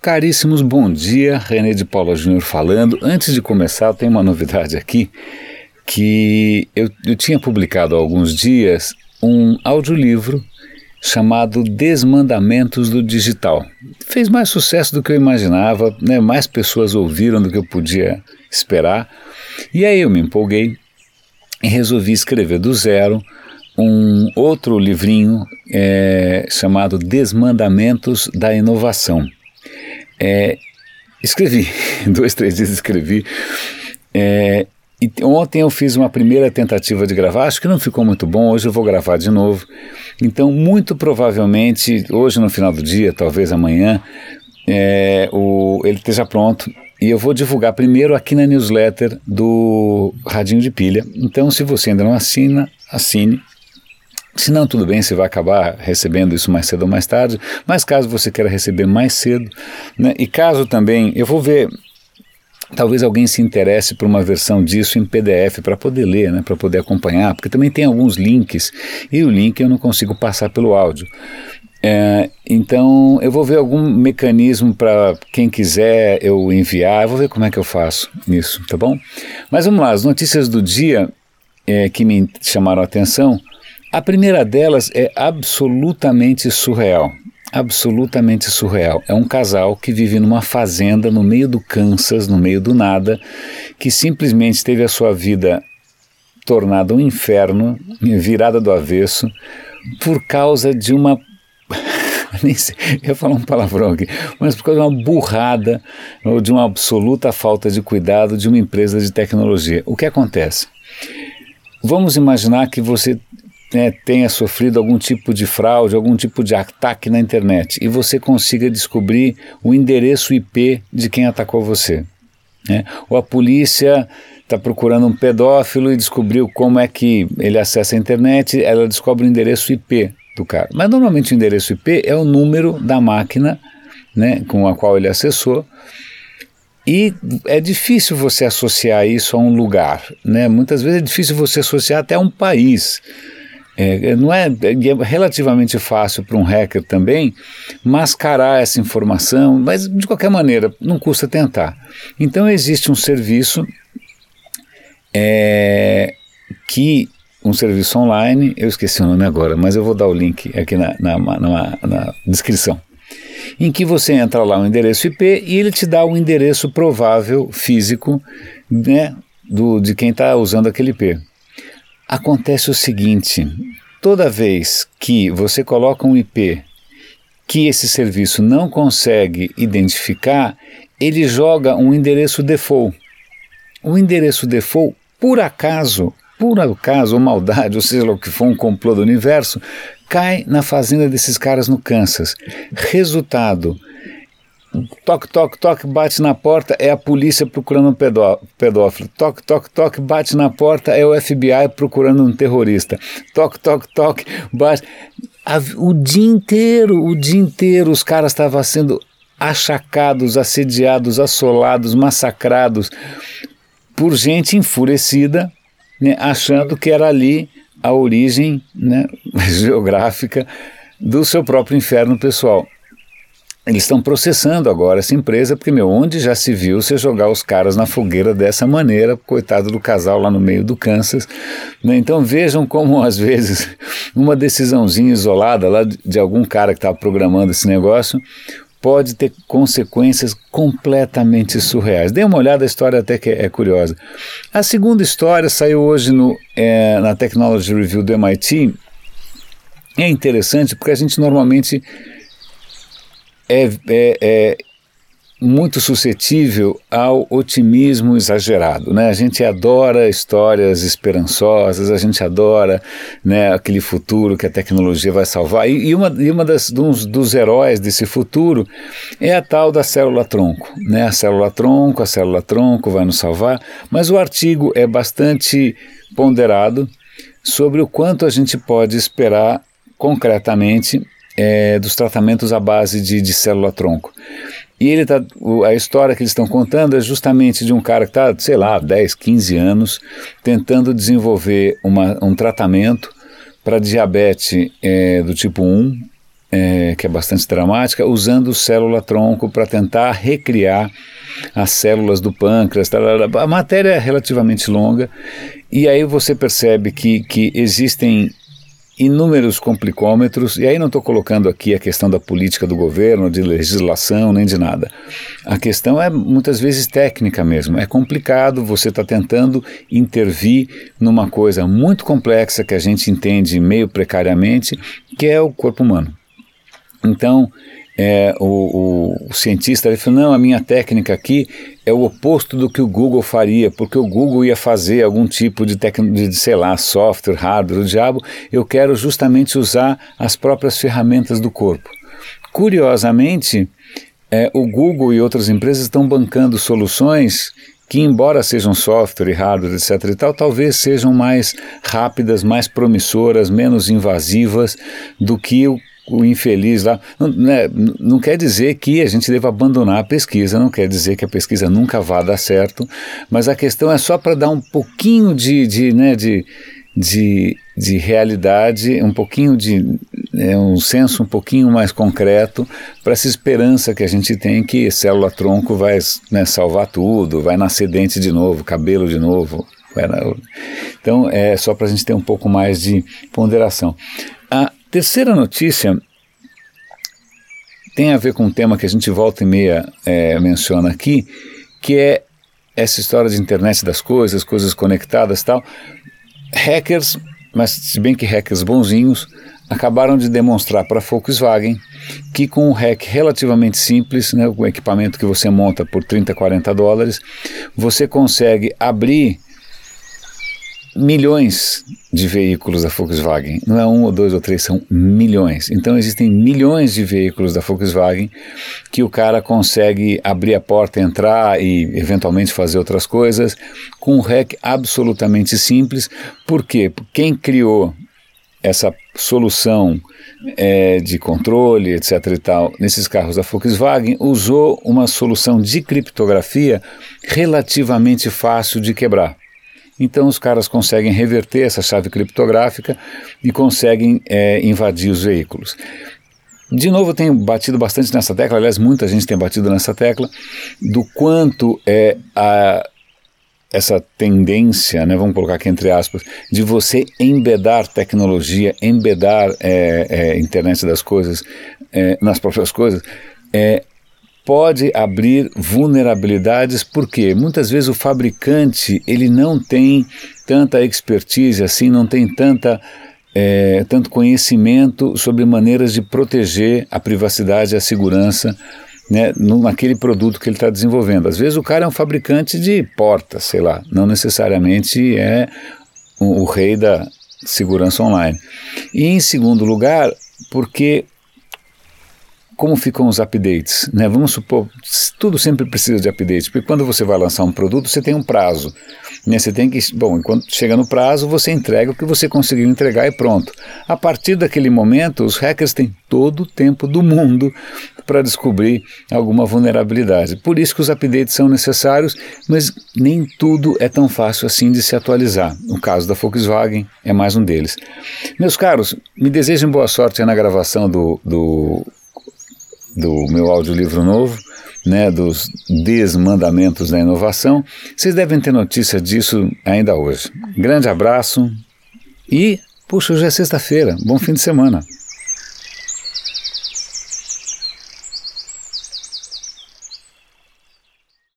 Caríssimos, bom dia. René de Paula Júnior falando. Antes de começar, tem uma novidade aqui que eu, eu tinha publicado há alguns dias um audiolivro chamado Desmandamentos do Digital. Fez mais sucesso do que eu imaginava, né? mais pessoas ouviram do que eu podia esperar. E aí eu me empolguei e resolvi escrever do zero um outro livrinho é, chamado Desmandamentos da Inovação. É, escrevi, dois, três dias escrevi. É, e ontem eu fiz uma primeira tentativa de gravar, acho que não ficou muito bom, hoje eu vou gravar de novo. Então, muito provavelmente, hoje no final do dia, talvez amanhã, é, o, ele esteja pronto e eu vou divulgar primeiro aqui na newsletter do Radinho de Pilha. Então, se você ainda não assina, assine. Se não, tudo bem, você vai acabar recebendo isso mais cedo ou mais tarde, mas caso você queira receber mais cedo, né, e caso também, eu vou ver, talvez alguém se interesse por uma versão disso em PDF para poder ler, né, para poder acompanhar, porque também tem alguns links, e o link eu não consigo passar pelo áudio. É, então eu vou ver algum mecanismo para quem quiser eu enviar, eu vou ver como é que eu faço isso, tá bom? Mas vamos lá, as notícias do dia é, que me chamaram a atenção. A primeira delas é absolutamente surreal. Absolutamente surreal. É um casal que vive numa fazenda no meio do Kansas, no meio do nada, que simplesmente teve a sua vida tornada um inferno, virada do avesso, por causa de uma nem sei, eu ia falar um palavrão aqui, mas por causa de uma burrada ou de uma absoluta falta de cuidado de uma empresa de tecnologia. O que acontece? Vamos imaginar que você né, tenha sofrido algum tipo de fraude, algum tipo de ataque na internet e você consiga descobrir o endereço IP de quem atacou você. Né? Ou a polícia está procurando um pedófilo e descobriu como é que ele acessa a internet, ela descobre o endereço IP do cara. Mas normalmente o endereço IP é o número da máquina né, com a qual ele acessou. E é difícil você associar isso a um lugar, né? Muitas vezes é difícil você associar até a um país. É, não é, é relativamente fácil para um hacker também mascarar essa informação, mas de qualquer maneira não custa tentar. Então existe um serviço é, que um serviço online, eu esqueci o nome agora, mas eu vou dar o link aqui na, na, na, na descrição, em que você entra lá o endereço IP e ele te dá o endereço provável físico né, do, de quem está usando aquele IP. Acontece o seguinte: toda vez que você coloca um IP que esse serviço não consegue identificar, ele joga um endereço default. O endereço default, por acaso, por acaso ou maldade, ou seja lá o que for um complô do universo, cai na fazenda desses caras no Kansas. Resultado: Toque, toque, toque, bate na porta, é a polícia procurando um pedó pedófilo. Toque, toque, toque, bate na porta, é o FBI procurando um terrorista. Toque, toque, toque, bate. o dia inteiro, o dia inteiro, os caras estavam sendo achacados, assediados, assolados, massacrados por gente enfurecida, né, achando que era ali a origem né, geográfica do seu próprio inferno pessoal. Eles estão processando agora essa empresa, porque, meu, onde já se viu você jogar os caras na fogueira dessa maneira, coitado do casal lá no meio do Kansas. Né? Então vejam como, às vezes, uma decisãozinha isolada lá de, algum cara que estava programando esse negócio pode ter consequências completamente surreais. Dê uma olhada, a história até que é, é curiosa. A segunda história saiu hoje no, é, na Technology Review do MIT. É interessante porque a gente normalmente é, é, é muito suscetível ao otimismo exagerado, né? A gente adora histórias esperançosas, a gente adora, né, aquele futuro que a tecnologia vai salvar. E, e uma, e uma das dos, dos heróis desse futuro é a tal da célula tronco, né? A célula tronco, a célula tronco vai nos salvar. Mas o artigo é bastante ponderado sobre o quanto a gente pode esperar concretamente é, dos tratamentos à base de, de célula-tronco. E ele tá, a história que eles estão contando é justamente de um cara que está, sei lá, 10, 15 anos, tentando desenvolver uma, um tratamento para diabetes é, do tipo 1 é, que é bastante dramática, usando célula-tronco para tentar recriar as células do pâncreas. A matéria é relativamente longa, e aí você percebe que, que existem inúmeros complicômetros, e aí não estou colocando aqui a questão da política do governo, de legislação, nem de nada. A questão é muitas vezes técnica mesmo. É complicado, você está tentando intervir numa coisa muito complexa que a gente entende meio precariamente, que é o corpo humano. Então, é, o, o, o, cientista ele falou, não, a minha técnica aqui é o oposto do que o Google faria, porque o Google ia fazer algum tipo de, de sei lá, software, hardware, o diabo, eu quero justamente usar as próprias ferramentas do corpo. Curiosamente, é, o Google e outras empresas estão bancando soluções que, embora sejam software hardware, etc. e tal, talvez sejam mais rápidas, mais promissoras, menos invasivas do que o o infeliz lá. Não, né, não quer dizer que a gente deva abandonar a pesquisa, não quer dizer que a pesquisa nunca vá dar certo, mas a questão é só para dar um pouquinho de, de, né, de, de, de realidade, um pouquinho de é, um senso um pouquinho mais concreto para essa esperança que a gente tem que célula-tronco vai né, salvar tudo, vai nascer dente de novo, cabelo de novo. Então, é só para a gente ter um pouco mais de ponderação. A, Terceira notícia tem a ver com um tema que a gente volta e meia é, menciona aqui, que é essa história de internet das coisas, coisas conectadas tal. Hackers, mas se bem que hackers bonzinhos, acabaram de demonstrar para a Volkswagen que com um hack relativamente simples, né, o equipamento que você monta por 30, 40 dólares, você consegue abrir milhões de veículos da Volkswagen. Não é um ou dois ou três, são milhões. Então existem milhões de veículos da Volkswagen que o cara consegue abrir a porta, entrar e eventualmente fazer outras coisas com um hack absolutamente simples. Por quê? Quem criou essa solução é, de controle, etc. e tal, nesses carros da Volkswagen, usou uma solução de criptografia relativamente fácil de quebrar. Então os caras conseguem reverter essa chave criptográfica e conseguem é, invadir os veículos. De novo, eu tenho batido bastante nessa tecla, aliás, muita gente tem batido nessa tecla, do quanto é a, essa tendência, né, vamos colocar aqui entre aspas, de você embedar tecnologia, embedar é, é, internet das coisas é, nas próprias coisas, é, pode abrir vulnerabilidades porque muitas vezes o fabricante ele não tem tanta expertise assim, não tem tanta é, tanto conhecimento sobre maneiras de proteger a privacidade e a segurança né, naquele produto que ele está desenvolvendo. Às vezes o cara é um fabricante de portas, sei lá, não necessariamente é o, o rei da segurança online. E em segundo lugar, porque como ficam os updates? Né? Vamos supor, tudo sempre precisa de updates, porque quando você vai lançar um produto, você tem um prazo. Né? Você tem que, bom, enquanto chega no prazo, você entrega o que você conseguiu entregar e pronto. A partir daquele momento, os hackers têm todo o tempo do mundo para descobrir alguma vulnerabilidade. Por isso que os updates são necessários, mas nem tudo é tão fácil assim de se atualizar. O caso da Volkswagen é mais um deles. Meus caros, me desejem boa sorte na gravação do, do do meu audiolivro novo, né, dos desmandamentos da inovação. Vocês devem ter notícia disso ainda hoje. Grande abraço e, puxa, hoje é sexta-feira. Bom fim de semana.